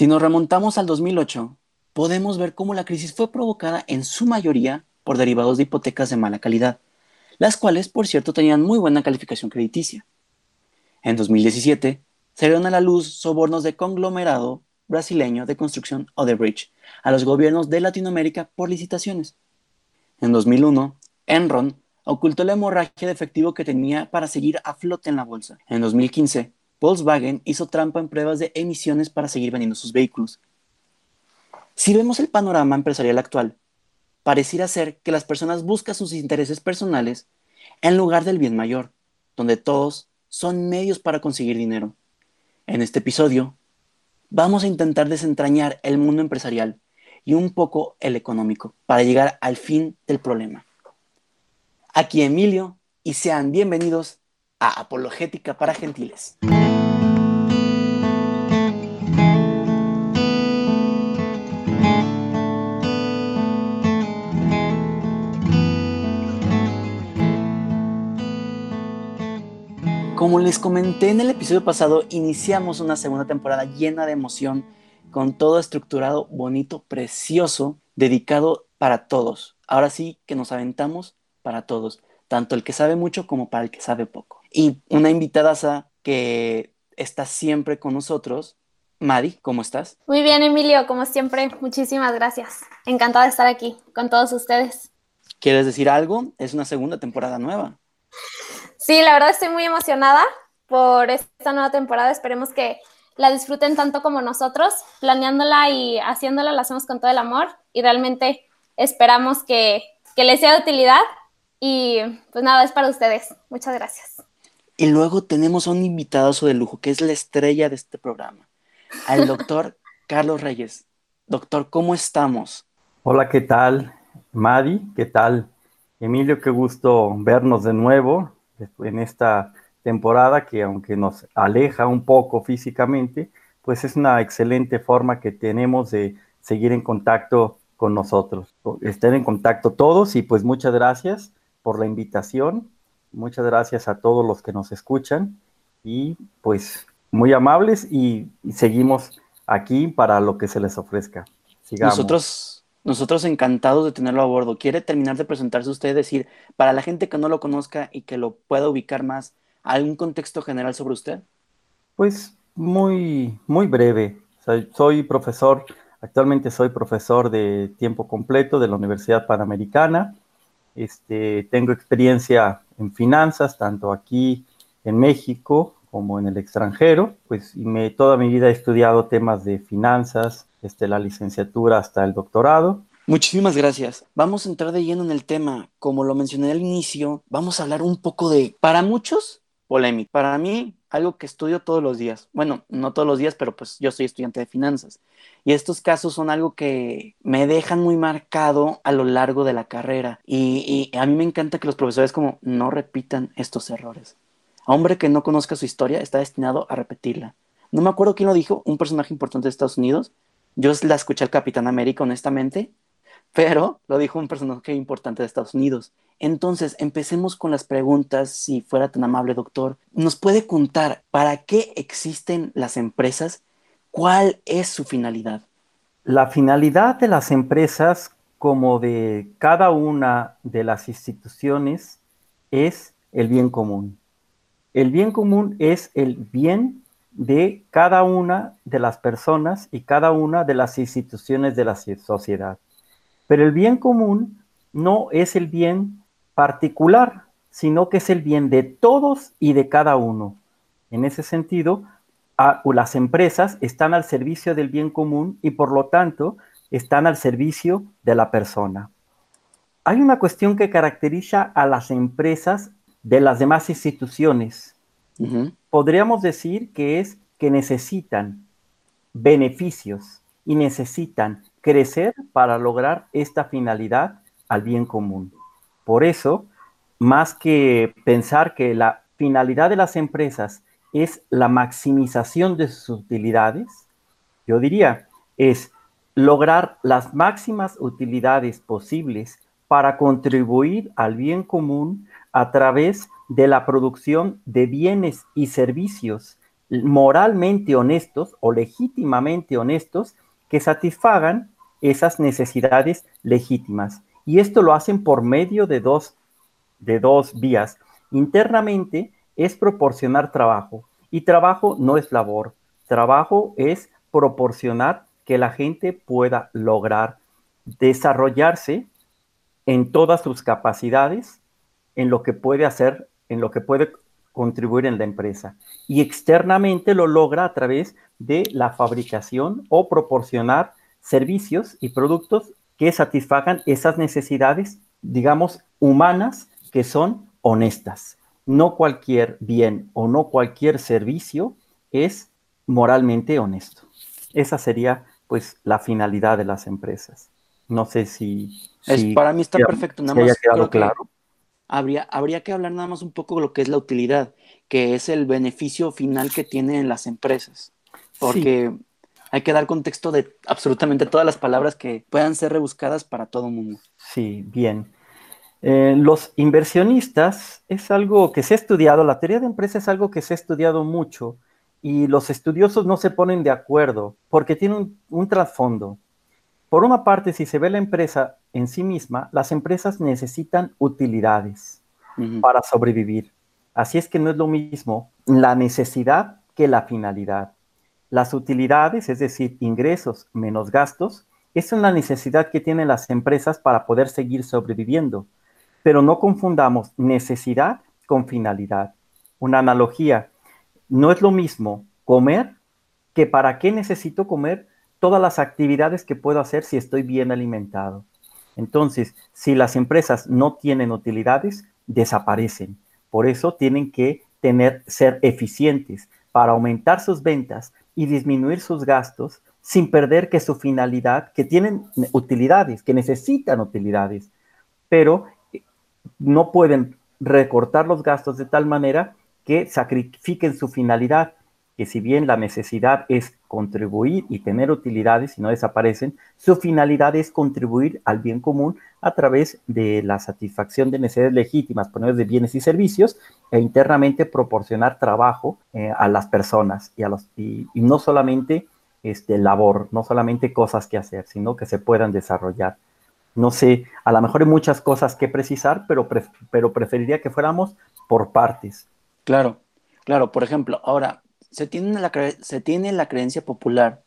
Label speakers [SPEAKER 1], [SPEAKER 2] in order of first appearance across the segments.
[SPEAKER 1] Si nos remontamos al 2008, podemos ver cómo la crisis fue provocada en su mayoría por derivados de hipotecas de mala calidad, las cuales, por cierto, tenían muy buena calificación crediticia. En 2017, salieron a la luz sobornos de conglomerado brasileño de construcción Odebrecht a los gobiernos de Latinoamérica por licitaciones. En 2001, Enron ocultó la hemorragia de efectivo que tenía para seguir a flote en la bolsa. En 2015, Volkswagen hizo trampa en pruebas de emisiones para seguir vendiendo sus vehículos. Si vemos el panorama empresarial actual, pareciera ser que las personas buscan sus intereses personales en lugar del bien mayor, donde todos son medios para conseguir dinero. En este episodio, vamos a intentar desentrañar el mundo empresarial y un poco el económico para llegar al fin del problema. Aquí Emilio y sean bienvenidos a Apologética para Gentiles. Como les comenté en el episodio pasado, iniciamos una segunda temporada llena de emoción, con todo estructurado, bonito, precioso, dedicado para todos. Ahora sí que nos aventamos para todos, tanto el que sabe mucho como para el que sabe poco. Y una invitada que está siempre con nosotros, Madi, ¿cómo estás?
[SPEAKER 2] Muy bien, Emilio, como siempre, muchísimas gracias. Encantada de estar aquí con todos ustedes.
[SPEAKER 1] ¿Quieres decir algo? Es una segunda temporada nueva.
[SPEAKER 2] Sí, la verdad estoy muy emocionada por esta nueva temporada. Esperemos que la disfruten tanto como nosotros. Planeándola y haciéndola la hacemos con todo el amor y realmente esperamos que, que les sea de utilidad. Y pues nada, es para ustedes. Muchas gracias.
[SPEAKER 1] Y luego tenemos a un invitado de lujo, que es la estrella de este programa, al doctor Carlos Reyes. Doctor, ¿cómo estamos?
[SPEAKER 3] Hola, ¿qué tal? Madi, ¿qué tal? Emilio, qué gusto vernos de nuevo en esta temporada que aunque nos aleja un poco físicamente, pues es una excelente forma que tenemos de seguir en contacto con nosotros, estar en contacto todos y pues muchas gracias por la invitación, muchas gracias a todos los que nos escuchan y pues muy amables y, seguimos aquí para lo que se les ofrezca.
[SPEAKER 1] Sigamos. Nosotros nosotros encantados de tenerlo a bordo. ¿Quiere terminar de presentarse usted? Decir, para la gente que no lo conozca y que lo pueda ubicar más, ¿algún contexto general sobre usted?
[SPEAKER 3] Pues muy, muy breve. Soy, profesor, actualmente soy profesor de tiempo completo de la Universidad Panamericana. Este, tengo experiencia en finanzas, tanto aquí en México como en el extranjero. Pues me, toda mi vida he estudiado temas de finanzas, este, la licenciatura hasta el doctorado.
[SPEAKER 1] Muchísimas gracias. Vamos a entrar de lleno en el tema. Como lo mencioné al inicio, vamos a hablar un poco de, para muchos, polémica. Para mí, algo que estudio todos los días. Bueno, no todos los días, pero pues yo soy estudiante de finanzas. Y estos casos son algo que me dejan muy marcado a lo largo de la carrera. Y, a mí me encanta que los profesores como no repitan estos errores. A hombre que no conozca su historia está destinado a repetirla. No me acuerdo quién lo dijo, un personaje importante de Estados Unidos, yo la escuché al Capitán América, honestamente, pero lo dijo un personaje importante de Estados Unidos. Entonces, empecemos con las preguntas, si fuera tan amable, doctor. ¿Nos puede contar para qué existen las empresas? ¿Cuál es su finalidad?
[SPEAKER 3] La finalidad de las empresas, como de cada una de las instituciones, es el bien común. El bien común es el bien de cada una de las personas y cada una de las instituciones de la sociedad. Pero el bien común no es el bien particular, sino que es el bien de todos y de cada uno. En ese sentido, las empresas están al servicio del bien común y por lo tanto están al servicio de la persona. Hay una cuestión que caracteriza a las empresas de las demás instituciones podríamos decir que es que necesitan beneficios y necesitan crecer para lograr esta finalidad al bien común. Por eso, más que pensar que la finalidad de las empresas es la maximización de sus utilidades, yo diría, es lograr las máximas utilidades posibles para contribuir al bien común a través de la producción de bienes y servicios moralmente honestos o legítimamente honestos que satisfagan esas necesidades legítimas. Y esto lo hacen por medio de dos, de dos vías. Internamente es proporcionar trabajo. Y trabajo no es labor. Trabajo es proporcionar que la gente pueda lograr desarrollarse en todas sus capacidades, en lo que puede hacer, en lo que puede contribuir en la empresa. Y externamente lo logra a través de la fabricación o proporcionar servicios y productos que satisfagan esas necesidades, digamos, humanas que son honestas. No cualquier bien o no cualquier servicio es moralmente honesto. Esa sería pues la finalidad de las empresas. No sé si...
[SPEAKER 1] para mí está perfecto, nada más. claro. Habría, habría que hablar nada más un poco de lo que es la utilidad, que es el beneficio final que tienen las empresas. Porque hay que dar contexto de absolutamente todas las palabras que puedan ser rebuscadas para todo el mundo.
[SPEAKER 3] Sí, bien. Eh, los inversionistas es algo que se ha estudiado, la teoría de empresa es algo que se ha estudiado mucho y los estudiosos no se ponen de acuerdo porque tiene un, trasfondo. Por una parte, si se ve la empresa en sí misma, las empresas necesitan utilidades para sobrevivir. Así es que no es lo mismo la necesidad que la finalidad. Las utilidades, es decir, ingresos menos gastos, es una necesidad que tienen las empresas para poder seguir sobreviviendo. Pero no confundamos necesidad con finalidad. Una analogía, no es lo mismo comer que para qué necesito comer todas las actividades que puedo hacer si estoy bien alimentado. Entonces, si las empresas no tienen utilidades, desaparecen. Por eso tienen que tener, ser eficientes para aumentar sus ventas y disminuir sus gastos sin perder que su finalidad, que tienen utilidades, que necesitan utilidades, pero no pueden recortar los gastos de tal manera que sacrifiquen su finalidad, que si bien la necesidad es contribuir y tener utilidades y no desaparecen, su finalidad es contribuir al bien común a través de la satisfacción de necesidades legítimas, poner de bienes y servicios e internamente proporcionar trabajo eh, a las personas y, a los, y, no solamente este, labor, no solamente cosas que hacer, sino que se puedan desarrollar. No sé, a lo mejor hay muchas cosas que precisar, pero, pero preferiría que fuéramos por partes.
[SPEAKER 1] Claro, claro. Por ejemplo, ahora, se tiene, la, se tiene la creencia popular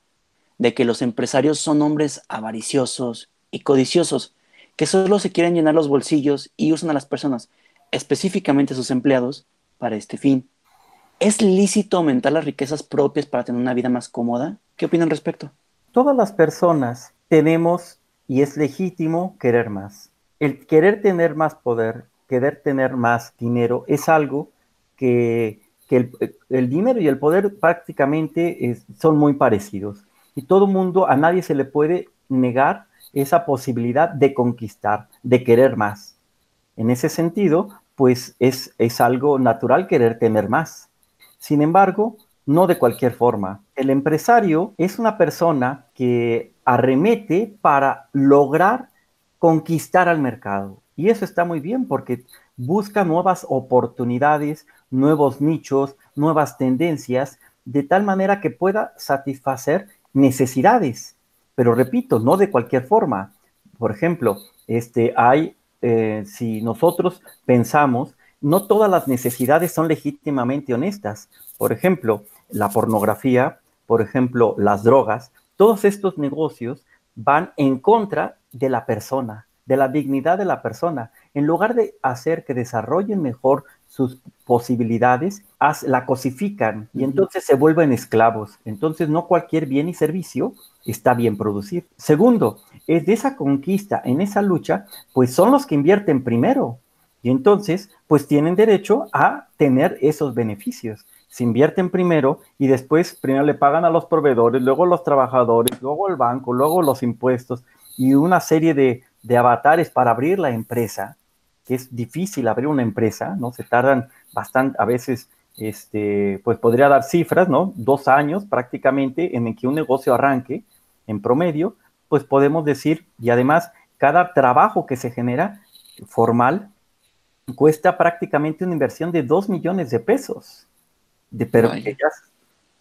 [SPEAKER 1] de que los empresarios son hombres avariciosos y codiciosos, que solo se quieren llenar los bolsillos y usan a las personas, específicamente a sus empleados, para este fin. ¿Es lícito aumentar las riquezas propias para tener una vida más cómoda? ¿Qué opinan al respecto?
[SPEAKER 3] Todas las personas tenemos y es legítimo querer más. El querer tener más poder, querer tener más dinero es algo que, el, dinero y el poder prácticamente son muy parecidos. Y todo mundo, a nadie se le puede negar esa posibilidad de conquistar, de querer más. En ese sentido, pues es, es algo natural querer tener más. Sin embargo, no de cualquier forma. El empresario es una persona que arremete para lograr conquistar al mercado. Y eso está muy bien porque busca nuevas oportunidades, nuevos nichos, nuevas tendencias, de tal manera que pueda satisfacer necesidades. Pero repito, no de cualquier forma. Por ejemplo, este, hay, eh, si nosotros pensamos, no todas las necesidades son legítimamente honestas. Por ejemplo, la pornografía, por ejemplo, las drogas, todos estos negocios van en contra de la persona, de la dignidad de la persona. En lugar de hacer que desarrollen mejor sus posibilidades, la cosifican y entonces se vuelven esclavos. Entonces no cualquier bien y servicio está bien producir. Segundo, es de esa conquista, en esa lucha, pues son los que invierten primero. Y entonces, pues tienen derecho a tener esos beneficios se invierten primero y después primero le pagan a los proveedores, luego los trabajadores, luego el banco, luego los impuestos y una serie de, avatares para abrir la empresa, que es difícil abrir una empresa, ¿no? Se tardan bastante, a veces, este, pues podría dar cifras, ¿no? Dos años prácticamente en el que un negocio arranque en promedio, pues podemos decir, y además cada trabajo que se genera formal cuesta prácticamente una inversión de dos millones de pesos de, pero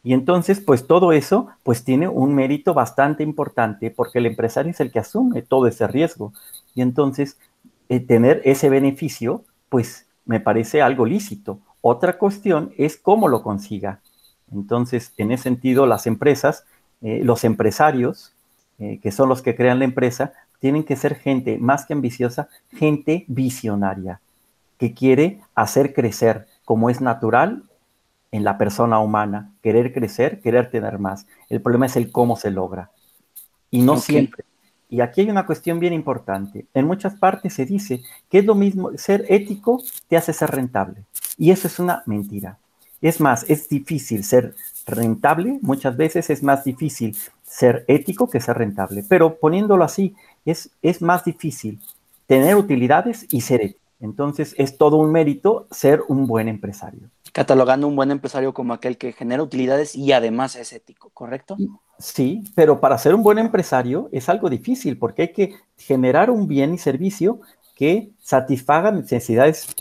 [SPEAKER 3] Y entonces, pues todo eso, pues tiene un mérito bastante importante porque el empresario es el que asume todo ese riesgo. Y entonces, eh, tener ese beneficio, pues me parece algo lícito. Otra cuestión es cómo lo consiga. Entonces, en ese sentido, las empresas, eh, los empresarios, eh, que son los que crean la empresa, tienen que ser gente más que ambiciosa, gente visionaria, que quiere hacer crecer como es natural en la persona humana, querer crecer, querer tener más. El problema es el cómo se logra. Y no siempre. Y aquí hay una cuestión bien importante. En muchas partes se dice que es lo mismo, ser ético te hace ser rentable. Y eso es una mentira. Es más, es difícil ser rentable, muchas veces es más difícil ser ético que ser rentable. Pero poniéndolo así, es, es más difícil tener utilidades y ser ético. Entonces es todo un mérito ser un buen empresario
[SPEAKER 1] catalogando un buen empresario como aquel que genera utilidades y además es ético, ¿correcto?
[SPEAKER 3] Sí, pero para ser un buen empresario es algo difícil porque hay que generar un bien y servicio que satisfaga necesidades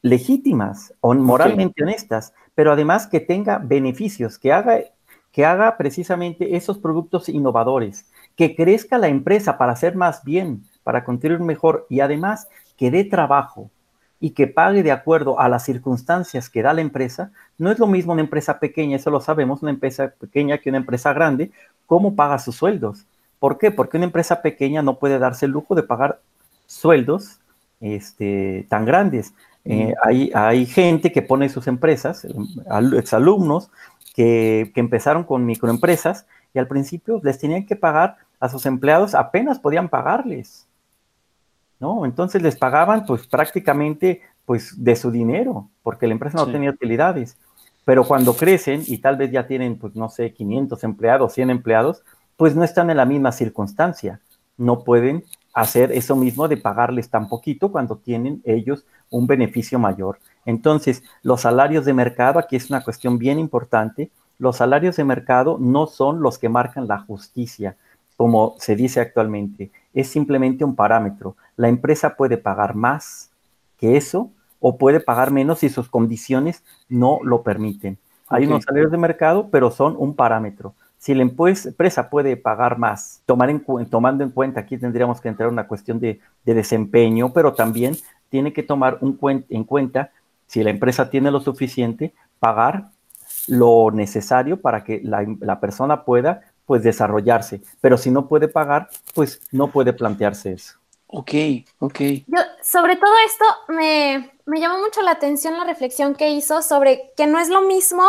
[SPEAKER 3] legítimas o moralmente honestas, pero además que tenga beneficios, que haga, que haga precisamente esos productos innovadores, que crezca la empresa para hacer más bien, para construir mejor y además que dé trabajo, y que pague de acuerdo a las circunstancias que da la empresa, no es lo mismo una empresa pequeña, eso lo sabemos, una empresa pequeña que una empresa grande, cómo paga sus sueldos. ¿Por qué? Porque una empresa pequeña no puede darse el lujo de pagar sueldos este, tan grandes. Eh, hay, hay, gente que pone sus empresas, exalumnos, que, que empezaron con microempresas y al principio les tenían que pagar a sus empleados, apenas podían pagarles. ¿No? Entonces les pagaban pues prácticamente pues de su dinero, porque la empresa no tenía utilidades. Pero cuando crecen y tal vez ya tienen pues no sé, 500 empleados, 100 empleados, pues no están en la misma circunstancia. No pueden hacer eso mismo de pagarles tan poquito cuando tienen ellos un beneficio mayor. Entonces, los salarios de mercado, aquí es una cuestión bien importante, los salarios de mercado no son los que marcan la justicia, como se dice actualmente es simplemente un parámetro. La empresa puede pagar más que eso o puede pagar menos si sus condiciones no lo permiten. Hay unos salarios de mercado, pero son un parámetro. Si la empresa puede pagar más, tomar en, tomando en cuenta, aquí tendríamos que entrar en una cuestión de, desempeño, pero también tiene que tomar un en cuenta, si la empresa tiene lo suficiente, pagar lo necesario para que la, la persona pueda pues desarrollarse, pero si no puede pagar, pues no puede plantearse eso.
[SPEAKER 1] Ok, ok.
[SPEAKER 2] Yo, sobre todo esto, me, me llamó mucho la atención la reflexión que hizo sobre que no es lo mismo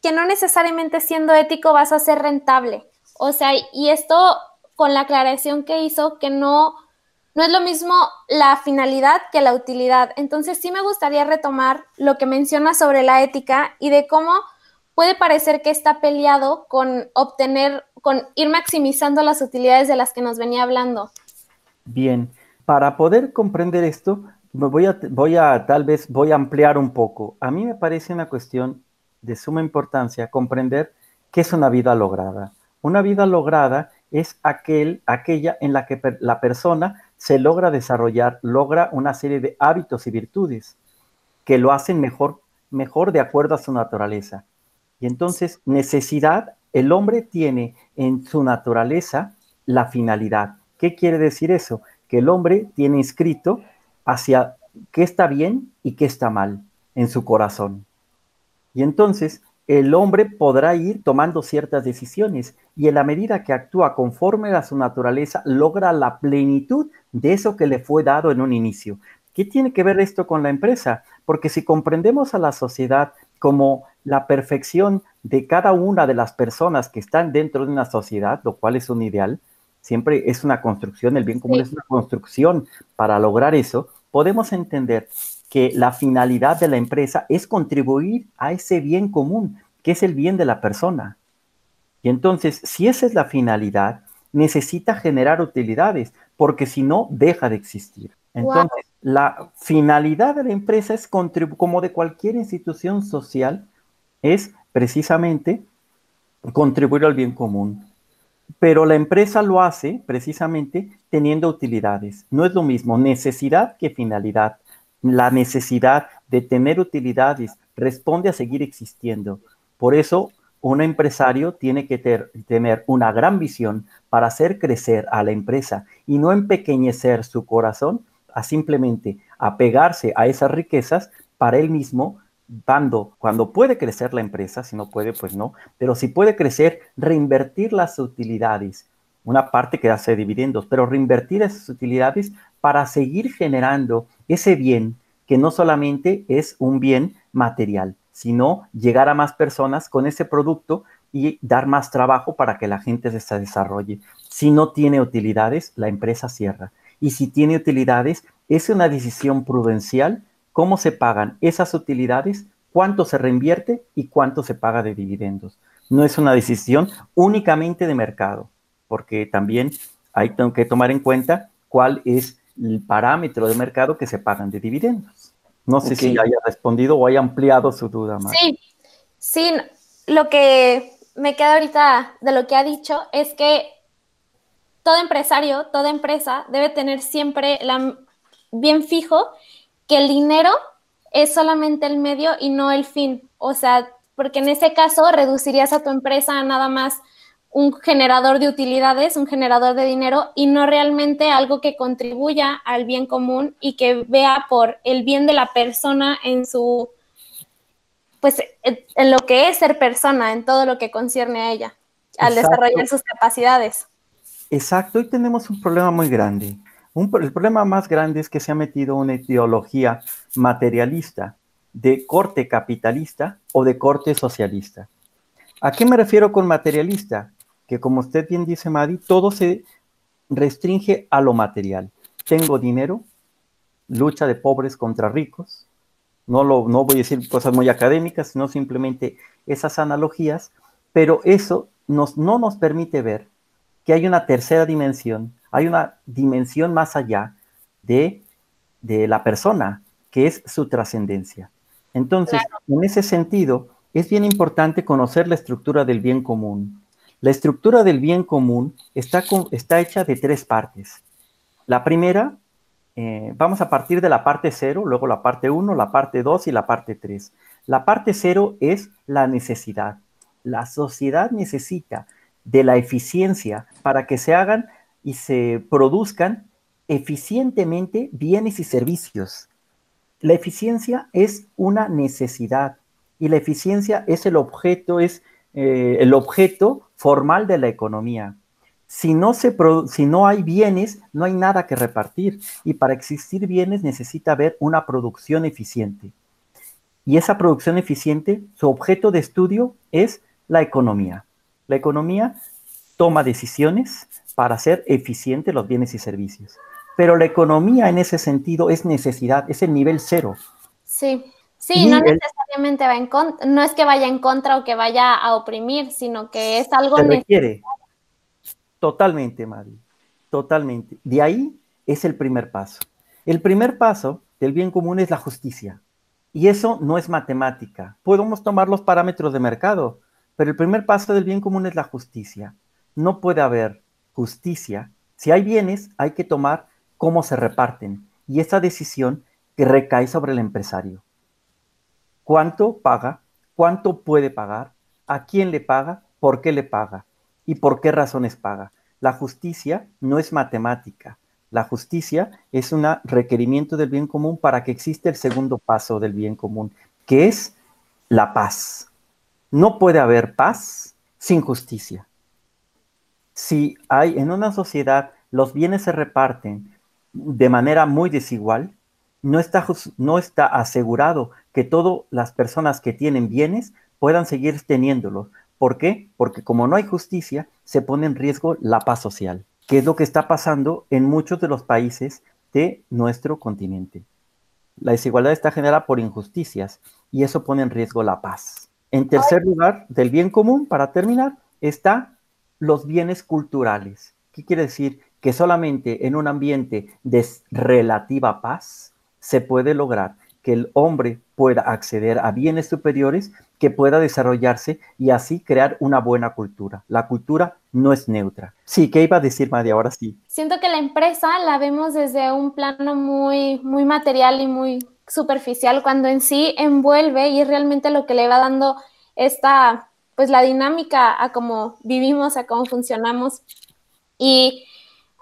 [SPEAKER 2] que no necesariamente siendo ético vas a ser rentable. O sea, y esto con la aclaración que hizo que no, no es lo mismo la finalidad que la utilidad. Entonces sí me gustaría retomar lo que menciona sobre la ética y de cómo puede parecer que está peleado con obtener, con ir maximizando las utilidades de las que nos venía hablando.
[SPEAKER 3] Bien, para poder comprender esto, voy a, voy a tal vez voy a ampliar un poco. A mí me parece una cuestión de suma importancia comprender qué es una vida lograda. Una vida lograda es aquel, aquella en la que la persona se logra desarrollar, logra una serie de hábitos y virtudes que lo hacen mejor, mejor de acuerdo a su naturaleza. Y entonces, necesidad, el hombre tiene en su naturaleza la finalidad. ¿Qué quiere decir eso? Que el hombre tiene inscrito hacia qué está bien y qué está mal en su corazón. Y entonces el hombre podrá ir tomando ciertas decisiones y en la medida que actúa conforme a su naturaleza, logra la plenitud de eso que le fue dado en un inicio. ¿Qué tiene que ver esto con la empresa? Porque si comprendemos a la sociedad como la perfección de cada una de las personas que están dentro de una sociedad, lo cual es un ideal, siempre es una construcción, el bien común es una construcción para lograr eso, podemos entender que la finalidad de la empresa es contribuir a ese bien común, que es el bien de la persona. Y entonces, si esa es la finalidad, necesita generar utilidades, porque si no, deja de existir. Entonces, la finalidad de la empresa es como de cualquier institución social, es precisamente contribuir al bien común. Pero la empresa lo hace precisamente teniendo utilidades. No es lo mismo necesidad que finalidad. La necesidad de tener utilidades responde a seguir existiendo. Por eso, un empresario tiene que tener una gran visión para hacer crecer a la empresa y no empequeñecer su corazón a simplemente apegarse a esas riquezas para él mismo, dando, cuando puede crecer la empresa, si no puede, pues no, pero si puede crecer, reinvertir las utilidades, una parte que hace dividendos, pero reinvertir esas utilidades para seguir generando ese bien que no solamente es un bien material, sino llegar a más personas con ese producto y dar más trabajo para que la gente se desarrolle. Si no tiene utilidades, la empresa cierra. Y si tiene utilidades, es una decisión prudencial cómo se pagan esas utilidades, cuánto se reinvierte y cuánto se paga de dividendos. No es una decisión únicamente de mercado, porque también hay que tomar en cuenta cuál es el parámetro de mercado que se pagan de dividendos. No sé si haya respondido o haya ampliado su duda más.
[SPEAKER 2] Sí, sí, lo que me queda ahorita de lo que ha dicho es que todo empresario, toda empresa debe tener siempre la, bien fijo que el dinero es solamente el medio y no el fin. O sea, porque en ese caso reducirías a tu empresa a nada más un generador de utilidades, un generador de dinero y no realmente algo que contribuya al bien común y que vea por el bien de la persona en su, pues en lo que es ser persona, en todo lo que concierne a ella, al desarrollar sus capacidades.
[SPEAKER 3] Exacto, hoy tenemos un problema muy grande el problema más grande es que se ha metido una ideología materialista de corte capitalista o de corte socialista. ¿A qué me refiero con materialista? Que como usted bien dice, Madi, todo se restringe a lo material. Tengo dinero, lucha de pobres contra ricos. No, lo, no voy a decir cosas muy académicas, sino simplemente esas analogías, pero eso nos, no nos permite ver que hay una tercera dimensión hay una dimensión más allá de, la persona, que es su trascendencia. Entonces, en ese sentido, es bien importante conocer la estructura del bien común. La estructura del bien común está, está hecha de tres partes. La primera, eh, vamos a partir de la parte cero, luego la parte uno, la parte dos y la parte tres. La parte cero es la necesidad. La sociedad necesita de la eficiencia para que se hagan y se produzcan eficientemente bienes y servicios. La eficiencia es una necesidad y la eficiencia es el objeto, es eh, el objeto formal de la economía. Si no, se si no hay bienes, no hay nada que repartir. Y para existir bienes necesita haber una producción eficiente. Y esa producción eficiente, su objeto de estudio es la economía. La economía toma decisiones, para hacer eficientes los bienes y servicios. Pero la economía en ese sentido es necesidad, es el nivel cero.
[SPEAKER 2] Sí, sí, no necesariamente va en contra, no es que vaya en contra o que vaya a oprimir, sino que es algo
[SPEAKER 3] que requiere. Totalmente, Mari, totalmente. De ahí es el primer paso. El primer paso del bien común es la justicia. Y eso no es matemática. Podemos tomar los parámetros de mercado, pero el primer paso del bien común es la justicia. No puede haber justicia, si hay bienes, hay que tomar cómo se reparten y esa decisión que recae sobre el empresario. ¿Cuánto paga? ¿Cuánto puede pagar? ¿A quién le paga? ¿Por qué le paga? ¿Y por qué razones paga? La justicia no es matemática. La justicia es un requerimiento del bien común para que exista el segundo paso del bien común, que es la paz. No puede haber paz sin justicia si hay en una sociedad los bienes se reparten de manera muy desigual, no está, no está asegurado que todas las personas que tienen bienes puedan seguir teniéndolos. ¿Por qué? Porque como no hay justicia, se pone en riesgo la paz social, que es lo que está pasando en muchos de los países de nuestro continente. La desigualdad está generada por injusticias y eso pone en riesgo la paz. En tercer lugar, del bien común, para terminar, está los bienes culturales. ¿Qué quiere decir? Que solamente en un ambiente de relativa paz se puede lograr que el hombre pueda acceder a bienes superiores, que pueda desarrollarse y así crear una buena cultura. La cultura no es neutra. Sí, ¿qué iba a decir María? Ahora sí.
[SPEAKER 2] Siento que la empresa la vemos desde un plano muy, muy material y muy superficial, cuando en sí envuelve y es realmente lo que le va dando esta pues la dinámica a cómo vivimos, a cómo funcionamos. Y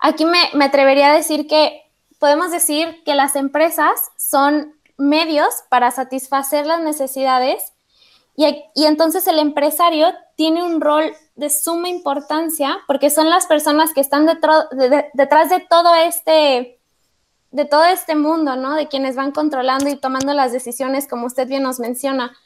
[SPEAKER 2] aquí me, me atrevería a decir que podemos decir que las empresas son medios para satisfacer las necesidades y, y, entonces el empresario tiene un rol de suma importancia porque son las personas que están detrás de todo este de todo este mundo, ¿no? De quienes van controlando y tomando las decisiones, como usted bien nos menciona.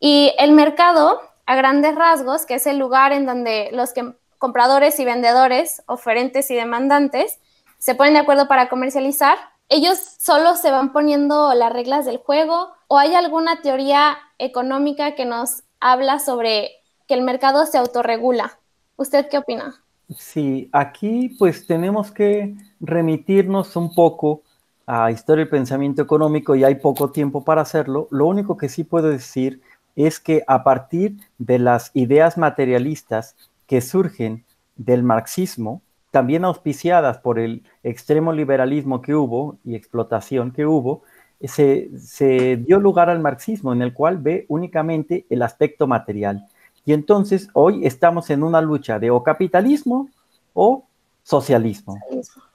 [SPEAKER 2] Y el mercado, a grandes rasgos, que es el lugar en donde los compradores y vendedores, oferentes y demandantes, se ponen de acuerdo para comercializar, ellos solo se van poniendo las reglas del juego o hay alguna teoría económica que nos habla sobre que el mercado se autorregula. ¿Usted qué opina?
[SPEAKER 3] Sí, aquí pues tenemos que remitirnos un poco a historia del pensamiento económico y hay poco tiempo para hacerlo. Lo único que sí puedo decir es que a partir de las ideas materialistas que surgen del marxismo, también auspiciadas por el extremo liberalismo que hubo y explotación que hubo, se, dio lugar al marxismo en el cual ve únicamente el aspecto material. Y entonces hoy estamos en una lucha de o capitalismo o socialismo,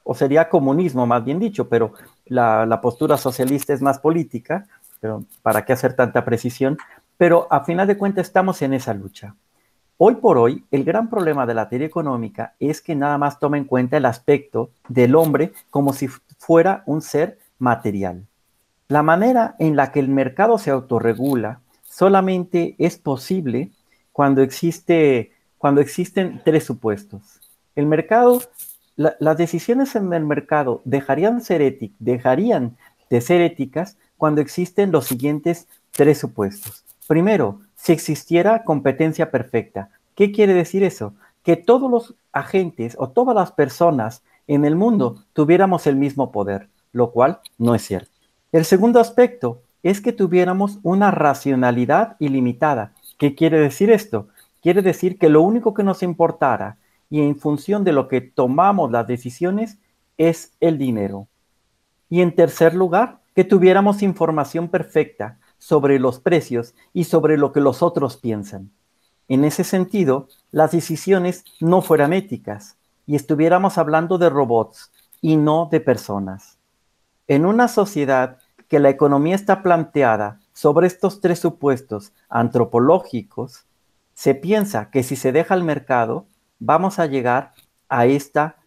[SPEAKER 3] o sería comunismo más bien dicho, pero la, postura socialista es más política, pero ¿para qué hacer tanta precisión? Pero a final de cuentas estamos en esa lucha. Hoy por hoy, el gran problema de la teoría económica es que nada más toma en cuenta el aspecto del hombre como si fuera un ser material. La manera en la que el mercado se autorregula solamente es posible cuando, existe, cuando existen tres supuestos. El mercado, las decisiones en el mercado dejarían, ser dejarían de ser éticas cuando existen los siguientes tres supuestos. Primero, si existiera competencia perfecta. ¿Qué quiere decir eso? Que todos los agentes o todas las personas en el mundo tuviéramos el mismo poder, lo cual no es cierto. El segundo aspecto es que tuviéramos una racionalidad ilimitada. ¿Qué quiere decir esto? Quiere decir que lo único que nos importara y en función de lo que tomamos las decisiones es el dinero. Y en tercer lugar, que tuviéramos información perfecta sobre los precios y sobre lo que los otros piensan. En ese sentido, las decisiones no fueran éticas y estuviéramos hablando de robots y no de personas. En una sociedad que la economía está planteada sobre estos tres supuestos antropológicos, se piensa que si se deja al mercado, vamos a llegar a, esta,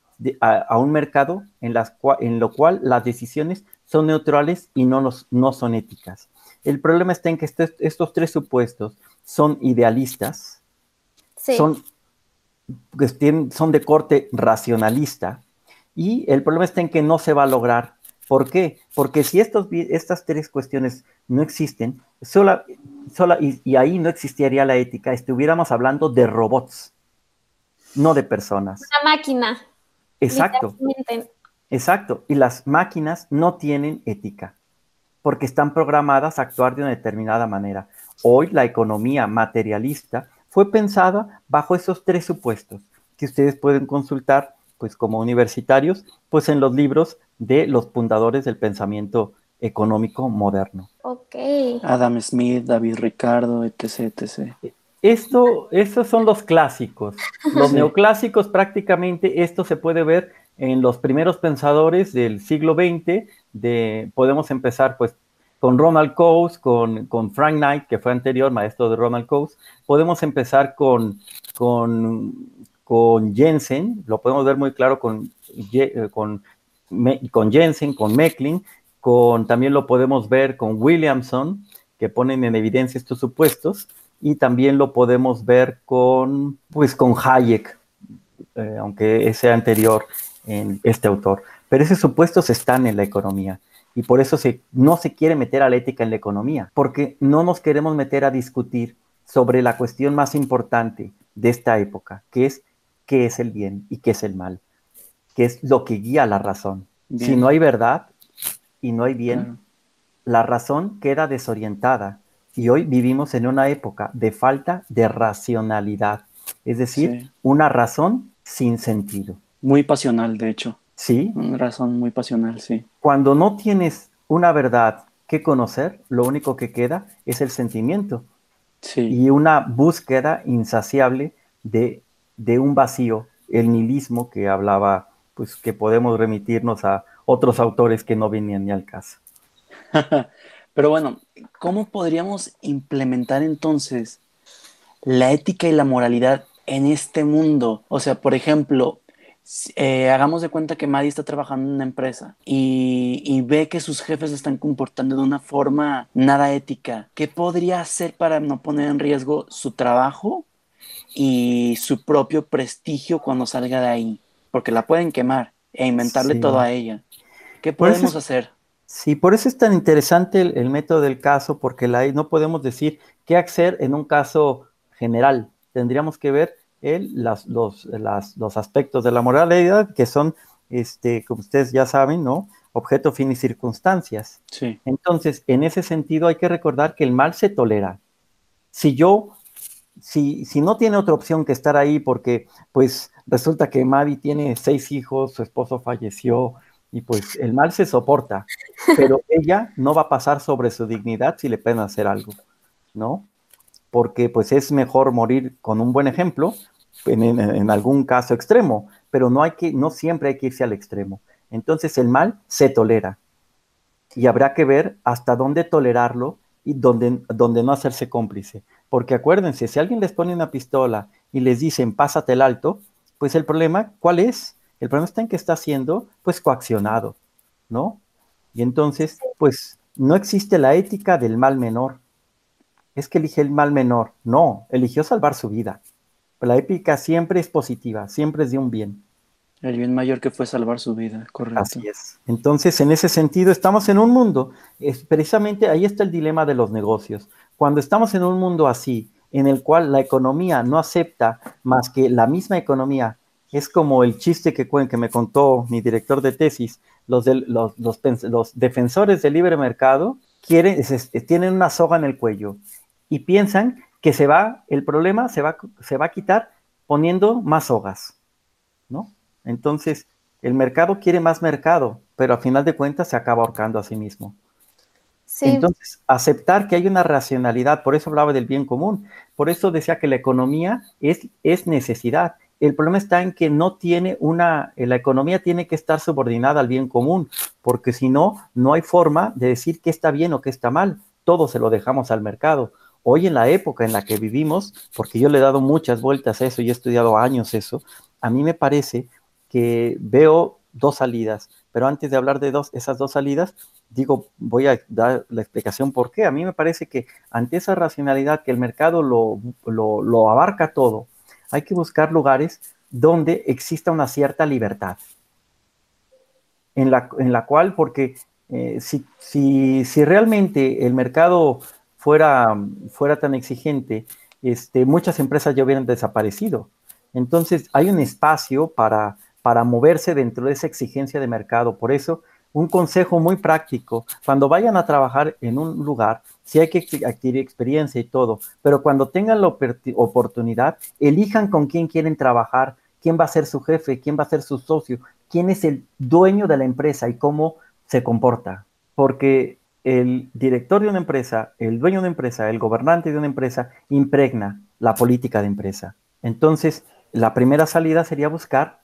[SPEAKER 3] a, un mercado en, las, en lo cual las decisiones son neutrales y no, no son éticas. El problema está en que este, estos tres supuestos son idealistas, son, pues, son de corte racionalista, y el problema está en que no se va a lograr. ¿Por qué? Porque si estos, estas tres cuestiones no existen, sola, sola, y, y ahí no existiría la ética, estuviéramos hablando de robots no de personas.
[SPEAKER 2] Una máquina.
[SPEAKER 3] Exacto. Exacto. Y las máquinas no tienen ética porque están programadas a actuar de una determinada manera. Hoy la economía materialista fue pensada bajo esos tres supuestos que ustedes pueden consultar, pues como universitarios, pues en los libros de los fundadores del pensamiento económico moderno.
[SPEAKER 2] Ok.
[SPEAKER 1] Adam Smith, David Ricardo, etc, etc.
[SPEAKER 3] Esto, estos son los clásicos. Los neoclásicos prácticamente, esto se puede ver en los primeros pensadores del siglo XX. De, podemos empezar pues con Ronald Coase, con, con, Frank Knight, que fue anterior, maestro de Ronald Coase. Podemos empezar con, con, con Jensen, lo podemos ver muy claro con, eh, con, con Jensen, con Mecklin, con, también lo podemos ver con Williamson, que ponen en evidencia estos supuestos y también lo podemos ver con, pues, con Hayek, eh, aunque sea anterior en este autor. Pero esos supuestos están en la economía y por eso se, no se quiere meter a la ética en la economía, porque no nos queremos meter a discutir sobre la cuestión más importante de esta época, que es qué es el bien y qué es el mal, que es lo que guía la razón. Si no hay verdad y no hay bien, la razón queda desorientada y hoy vivimos en una época de falta de racionalidad, es decir, una razón sin sentido.
[SPEAKER 1] Muy pasional, de hecho.
[SPEAKER 3] Sí.
[SPEAKER 1] Una razón muy pasional, sí.
[SPEAKER 3] Cuando no tienes una verdad que conocer, lo único que queda es el sentimiento. y una búsqueda insaciable de, de, un vacío, el nihilismo que hablaba, pues que podemos remitirnos a otros autores que no venían ni al caso.
[SPEAKER 1] Pero bueno, ¿cómo podríamos implementar entonces la ética y la moralidad en este mundo? O sea, por ejemplo, eh, hagamos de cuenta que Maddie está trabajando en una empresa y, ve que sus jefes están comportando de una forma nada ética. ¿Qué podría hacer para no poner en riesgo su trabajo y su propio prestigio cuando salga de ahí? Porque la pueden quemar e inventarle todo a ella. ¿Qué podemos hacer?
[SPEAKER 3] Sí, por eso es tan interesante el, método del caso, porque la, no podemos decir qué hacer en un caso general. Tendríamos que ver el, las, los, los, aspectos de la moralidad, que son, este, como ustedes ya saben, ¿no? Objeto, fin y circunstancias.
[SPEAKER 1] Sí.
[SPEAKER 3] Entonces, en ese sentido hay que recordar que el mal se tolera. Si yo, si, si no tiene otra opción que estar ahí porque, pues, resulta que Mavi tiene seis hijos, su esposo falleció, y pues el mal se soporta, pero ella no va a pasar sobre su dignidad si le pueden hacer algo, ¿no? Porque pues es mejor morir con un buen ejemplo en, algún caso extremo, pero no, hay que, no siempre hay que irse al extremo. Entonces el mal se tolera y habrá que ver hasta dónde tolerarlo y dónde, dónde no hacerse cómplice. Porque acuérdense, si alguien les pone una pistola y les dicen pásate el alto, pues el problema, ¿cuál es? El problema está en que está siendo pues coaccionado, ¿no? Y entonces, pues no existe la ética del mal menor. Es que elige el mal menor. No, eligió salvar su vida. La épica siempre es positiva, siempre es de un bien.
[SPEAKER 1] El bien mayor que fue salvar su vida, correcto.
[SPEAKER 3] Así es. Entonces, en ese sentido, estamos en un mundo, es, precisamente ahí está el dilema de los negocios. Cuando estamos en un mundo así, en el cual la economía no acepta más que la misma economía, es como el chiste que, que me contó mi director de tesis, los, los, los, defensores del libre mercado quieren, tienen una soga en el cuello y piensan que se va, el problema se va, se va a quitar poniendo más hogas, ¿no? Entonces, el mercado quiere más mercado, pero a final de cuentas se acaba ahorcando a sí mismo. Entonces, aceptar que hay una racionalidad, por eso hablaba del bien común, por eso decía que la economía es, es necesidad. El problema está en que no tiene una, la economía tiene que estar subordinada al bien común, porque si no, no hay forma de decir qué está bien o qué está mal. Todo se lo dejamos al mercado. Hoy en la época en la que vivimos, porque yo le he dado muchas vueltas a eso y he estudiado años eso, a mí me parece que veo dos salidas, pero antes de hablar de dos, esas dos salidas, digo, voy a dar la explicación por qué. A mí me parece que ante esa racionalidad que el mercado lo, abarca todo, hay que buscar lugares donde exista una cierta libertad, en la, cual, porque eh, si realmente el mercado fuera, fuera tan exigente, este, muchas empresas ya hubieran desaparecido. Entonces, hay un espacio para, para moverse dentro de esa exigencia de mercado. Por eso, un consejo muy práctico, cuando vayan a trabajar en un lugar, sí hay que adquirir experiencia y todo, pero cuando tengan la oportunidad, elijan con quién quieren trabajar, quién va a ser su jefe, quién va a ser su socio, quién es el dueño de la empresa y cómo se comporta. Porque el director de una empresa, el dueño de una empresa, el gobernante de una empresa, impregna la política de empresa. Entonces, la primera salida sería buscar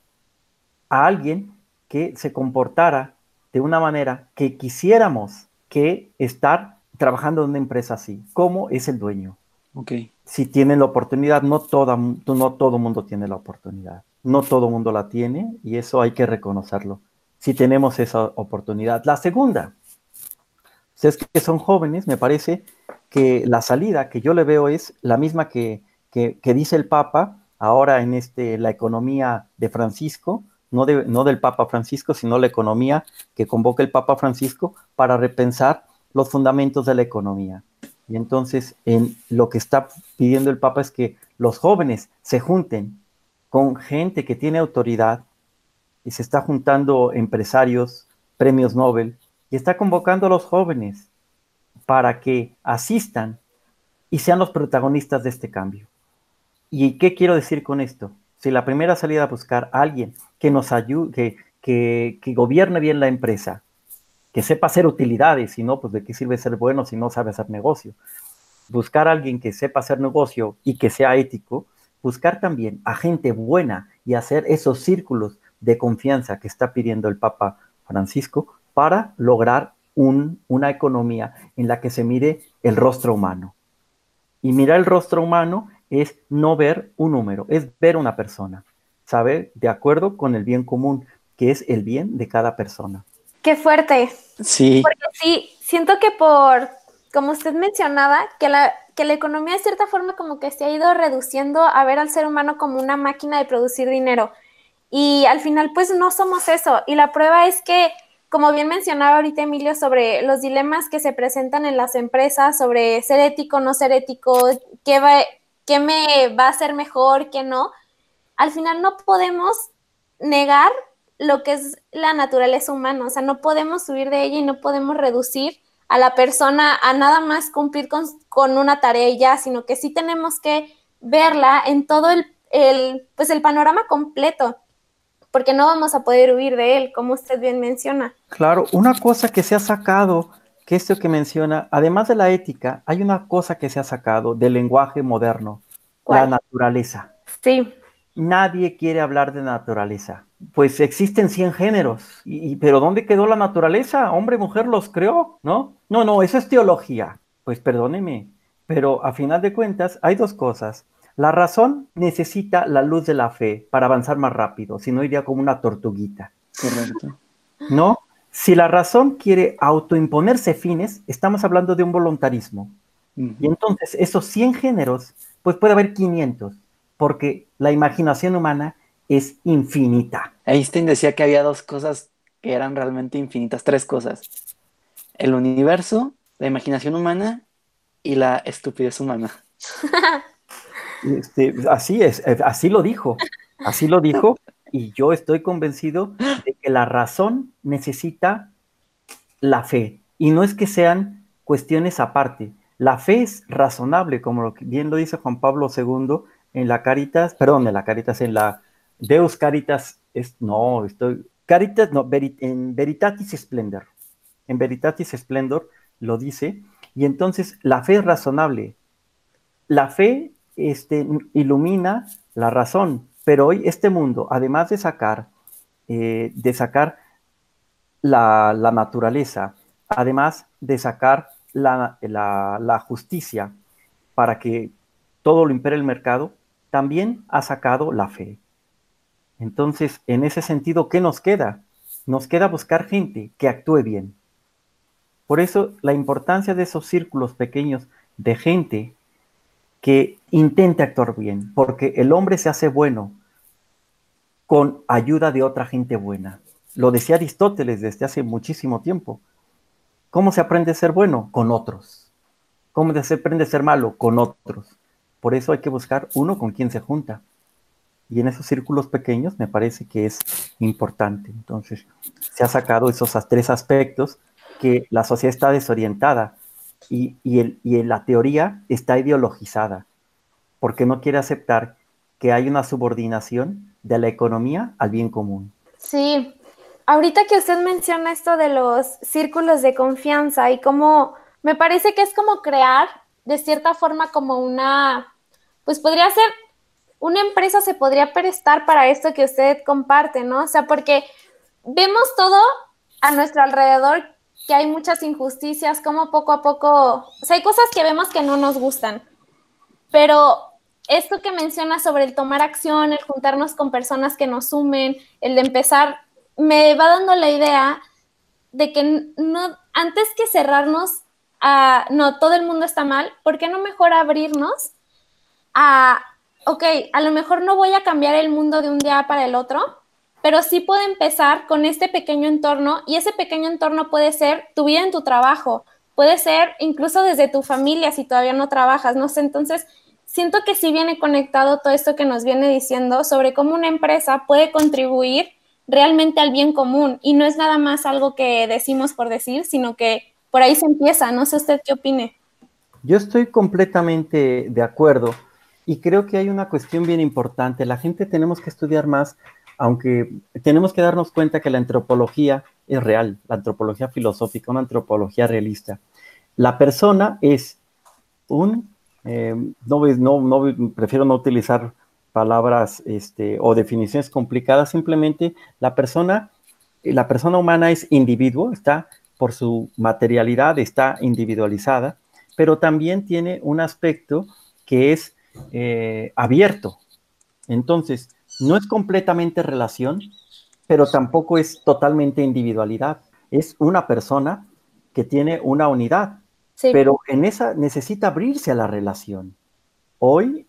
[SPEAKER 3] a alguien que se comportara de una manera que quisiéramos que estar trabajando en una empresa así. ¿Cómo es el dueño?
[SPEAKER 1] Okay.
[SPEAKER 3] Si tienen la oportunidad, no, toda, no todo mundo tiene la oportunidad. No todo mundo la tiene y eso hay que reconocerlo. Si tenemos esa oportunidad. La segunda, si es que son jóvenes, me parece que la salida que yo le veo es la misma que, dice el Papa ahora en este, la economía de Francisco, no, no del Papa Francisco, sino la economía que convoca el Papa Francisco para repensar los fundamentos de la economía. Y entonces, en lo que está pidiendo el Papa es que los jóvenes se junten con gente que tiene autoridad y se está juntando empresarios, premios Nobel, y está convocando a los jóvenes para que asistan y sean los protagonistas de este cambio. ¿Y qué quiero decir con esto? Si la primera salida a buscar a alguien que nos ayude, que, que, gobierne bien la empresa, que sepa hacer utilidades, si no, pues de qué sirve ser bueno si no sabe hacer negocio. buscar a alguien que sepa hacer negocio y que sea ético, buscar también a gente buena y hacer esos círculos de confianza que está pidiendo el Papa Francisco para lograr una economía en la que se mire el rostro humano. Y mirar el rostro humano es no ver un número, es ver una persona, saber de acuerdo con el bien común, que es el bien de cada persona.
[SPEAKER 2] Qué fuerte.
[SPEAKER 1] Sí.
[SPEAKER 2] Porque sí, siento que por, como usted mencionaba, que la, que la economía de cierta forma como que se ha ido reduciendo a ver al ser humano como una máquina de producir dinero. Y al final pues no somos eso. Y la prueba es que como bien mencionaba ahorita Emilio sobre los dilemas que se presentan en las empresas, sobre ser ético, no ser ético, qué, va, qué me va a hacer mejor, qué no, al final no podemos negar lo que es la naturaleza humana, o sea, no podemos subir de ella y no podemos reducir a la persona a nada más cumplir con, una tarea y ya, sino que sí tenemos que verla en todo el, el, pues el panorama completo porque no vamos a poder huir de él, como usted bien menciona.
[SPEAKER 3] Claro, una cosa que se ha sacado, que esto que menciona, además de la ética, hay una cosa que se ha sacado del lenguaje moderno, la naturaleza.
[SPEAKER 2] Sí.
[SPEAKER 3] Nadie quiere hablar de naturaleza. Pues existen 100 géneros, y, pero ¿dónde quedó la naturaleza? Hombre, mujer los creó, ¿no? No, no, eso es teología. Pues perdóneme, pero a final de cuentas hay dos cosas. La razón necesita la luz de la fe para avanzar más rápido, si no iría como una tortuguita.
[SPEAKER 1] Correcto.
[SPEAKER 3] ¿No? Si la razón quiere autoimponerse fines, estamos hablando de un voluntarismo. Y entonces esos 100 géneros, pues puede haber 500, porque la imaginación humana es infinita.
[SPEAKER 1] Einstein decía que había dos cosas que eran realmente infinitas, tres cosas. El universo, la imaginación humana y la estupidez humana.
[SPEAKER 3] Este, así es, eh, así lo dijo, así lo dijo, y yo estoy convencido de que la razón necesita la fe, y no es que sean cuestiones aparte. La fe es razonable, como bien lo dice Juan Pablo II en la Caritas, perdón, en la Caritas, en la Deus Caritas, es, no, estoy, Caritas, no, en Veritatis Splendor, en Veritatis Splendor lo dice, y entonces la fe es razonable. La fe este, ilumina la razón. Pero hoy este mundo, además de sacar, eh, de sacar la, naturaleza, además de sacar la, la, justicia para que todo lo impere el mercado, también ha sacado la fe. Entonces, en ese sentido, ¿qué nos queda? Nos queda buscar gente que actúe bien. Por eso la importancia de esos círculos pequeños de gente que intente actuar bien, porque el hombre se hace bueno con ayuda de otra gente buena. Lo decía Aristóteles desde hace muchísimo tiempo. ¿Cómo se aprende a ser bueno? Con otros. ¿Cómo se aprende a ser malo? Con otros. Por eso hay que buscar uno con quien se junta. Y en esos círculos pequeños me parece que es importante. Entonces, se ha sacado esos tres aspectos que la sociedad está desorientada y, el, y la teoría está ideologizada, porque no quiere aceptar que hay una subordinación de la economía al bien común.
[SPEAKER 2] Sí, ahorita que usted menciona esto de los círculos de confianza y cómo me parece que es como crear de cierta forma como una, pues podría ser, una empresa se podría prestar para esto que usted comparte, ¿no? O sea, porque vemos todo a nuestro alrededor que hay muchas injusticias, como poco a poco, o sea, hay cosas que vemos que no nos gustan, pero esto que menciona sobre el tomar acción, el juntarnos con personas que nos sumen, el de empezar, me va dando la idea de que no, antes que cerrarnos a, no, todo el mundo está mal, ¿por qué no mejor abrirnos a, ok, a lo mejor no voy a cambiar el mundo de un día para el otro, pero sí puede empezar con este pequeño entorno y ese pequeño entorno puede ser tu vida en tu trabajo, puede ser incluso desde tu familia si todavía no trabajas, no sé, entonces siento que sí viene conectado todo esto que nos viene diciendo sobre cómo una empresa puede contribuir realmente al bien común y no es nada más algo que decimos por decir, sino que por ahí se empieza, no sé usted qué opine.
[SPEAKER 3] Yo estoy completamente de acuerdo y creo que hay una cuestión bien importante. La gente tenemos que estudiar más aunque tenemos que darnos cuenta que la antropología es real, la antropología filosófica, una antropología realista. La persona es un, eh, no, prefiero no utilizar palabras este, o definiciones complicadas, simplemente la persona, la persona humana es individuo, está por su materialidad, está individualizada, pero también tiene un aspecto que es eh, abierto. Entonces, no es completamente relación, pero tampoco es totalmente individualidad. Es una persona que tiene una unidad, pero en esa necesita abrirse a la relación. Hoy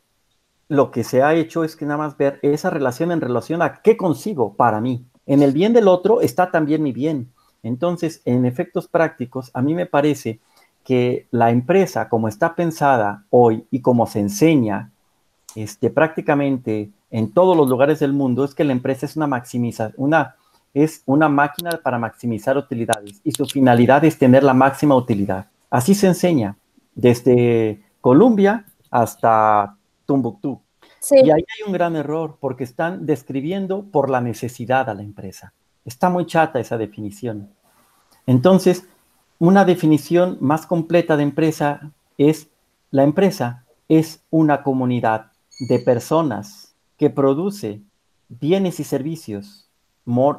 [SPEAKER 3] lo que se ha hecho es que nada más ver esa relación en relación a qué consigo para mí. En el bien del otro está también mi bien. Entonces, en efectos prácticos, a mí me parece que la empresa, como está pensada hoy y como se enseña este, prácticamente en todos los lugares del mundo, es que la empresa es una maximiza, una, es una máquina para maximizar utilidades y su finalidad es tener la máxima utilidad. Así se enseña desde Colombia hasta Tumbuctú. Y ahí hay un gran error porque están describiendo por la necesidad a la empresa. Está muy chata esa definición. Entonces, una definición más completa de empresa es, la empresa es una comunidad de personas que produce bienes y servicios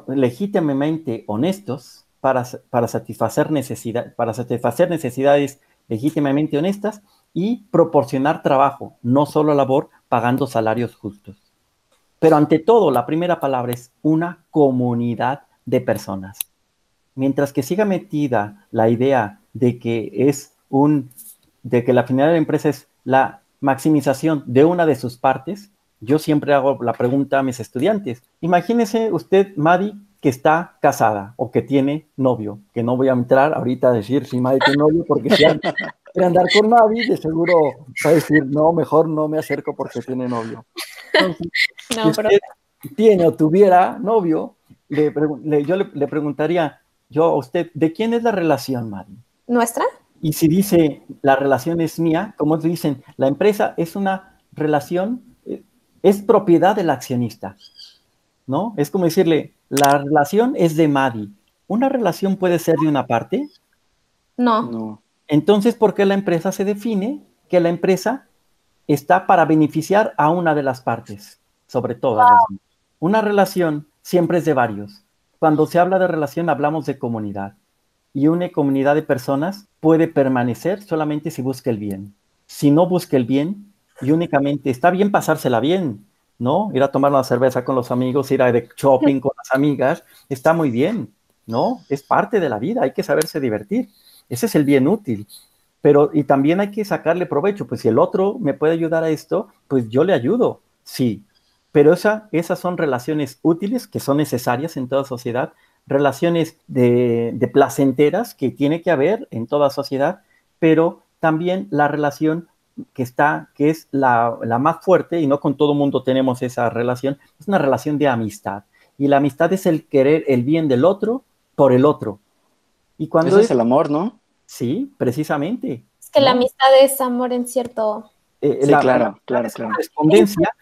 [SPEAKER 3] legítimamente honestos para, para, satisfacer necesidad, para satisfacer necesidades legítimamente honestas y proporcionar trabajo, no solo labor, pagando salarios justos. Pero ante todo, la primera palabra es una comunidad de personas mientras que siga metida la idea de que es un, de que la finalidad de la empresa es la maximización de una de sus partes, yo siempre hago la pregunta a mis estudiantes. Imagínese usted, Madi, que está casada o que tiene novio, que no voy a entrar ahorita a decir si Madi tiene novio, porque si quiere andar con Madi, de seguro va a decir, no, mejor no me acerco porque tiene novio. si usted tiene o tuviera novio, le, yo le preguntaría, yo a usted, ¿de quién es la relación, Mari?
[SPEAKER 2] ¿Nuestra?
[SPEAKER 3] Y si dice la relación es mía, como dicen, la empresa es una relación, es propiedad del accionista, ¿no? Es como decirle, la relación es de Madi. ¿Una relación puede ser de una parte?
[SPEAKER 2] No. no.
[SPEAKER 3] Entonces, ¿por qué la empresa se define que la empresa está para beneficiar a una de las partes, sobre todo? Una relación siempre es de varios. Cuando se habla de relación hablamos de comunidad y una comunidad de personas puede permanecer solamente si busca el bien. Si no busca el bien y únicamente está bien pasársela bien, ¿no? Ir a tomar una cerveza con los amigos, ir a de shopping con las amigas, está muy bien, ¿no? Es parte de la vida, hay que saberse divertir. Ese es el bien útil. Pero, y también hay que sacarle provecho, pues si el otro me puede ayudar a esto, pues yo le ayudo, sí, pero esa, esas son relaciones útiles que son necesarias en toda sociedad, relaciones de, placenteras que tiene que haber en toda sociedad, pero también la relación que está, que es la, más fuerte, y no con todo mundo tenemos esa relación, es una relación de amistad. Y la amistad es el querer el bien del otro por el otro.
[SPEAKER 1] Y cuando Eso es, el amor, ¿no?
[SPEAKER 3] Sí, precisamente.
[SPEAKER 2] Es que la amistad es amor en cierto...
[SPEAKER 1] Eh, sí, claro, claro, claro.
[SPEAKER 3] Correspondencia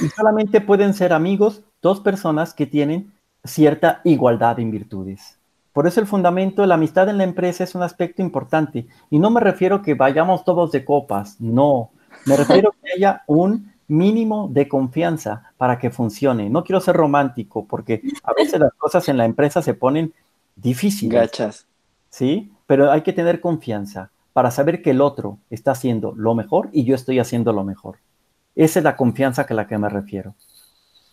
[SPEAKER 3] y solamente pueden ser amigos dos personas que tienen cierta igualdad en virtudes. Por eso el fundamento de la amistad en la empresa es un aspecto importante. Y no me refiero que vayamos todos de copas, no. Me refiero que haya un mínimo de confianza para que funcione. No quiero ser romántico porque a veces las cosas en la empresa se ponen difíciles.
[SPEAKER 1] Gachas.
[SPEAKER 3] ¿Sí? Pero hay que tener confianza para saber que el otro está haciendo lo mejor y yo estoy haciendo lo mejor. Esa es la confianza a la que me refiero.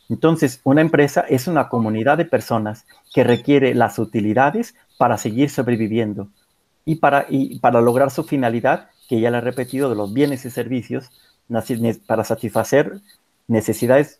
[SPEAKER 3] Entonces, una empresa es una comunidad de personas que requiere las utilidades para seguir sobreviviendo y para, para lograr su finalidad, que ya le he repetido, de los bienes y servicios, para satisfacer necesidades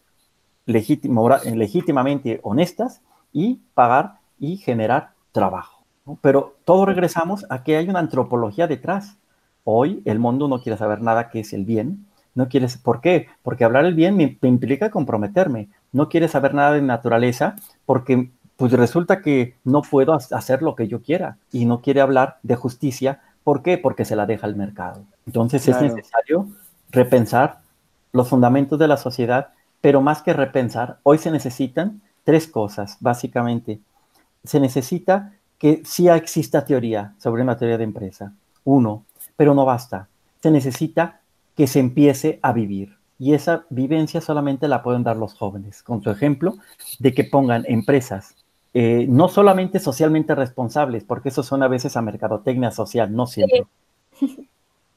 [SPEAKER 3] legítimamente honestas y pagar y generar trabajo. Pero todo regresamos a que hay una antropología detrás. Hoy el mundo no quiere saber nada que es el bien, no quieres, ¿por qué? Porque hablar el bien me, implica comprometerme. No quieres saber nada de naturaleza porque pues resulta que no puedo hacer lo que yo quiera y no quiere hablar de justicia. ¿Por qué? Porque se la deja el mercado. Entonces es necesario repensar los fundamentos de la sociedad, pero más que repensar, hoy se necesitan tres cosas, básicamente. Se necesita que sí exista teoría sobre una teoría de empresa. Uno, pero no basta se necesita que se empiece a vivir. Y esa vivencia solamente la pueden dar los jóvenes, con su ejemplo de que pongan empresas eh, no solamente socialmente responsables, porque eso son a veces a mercadotecnia social, no siempre,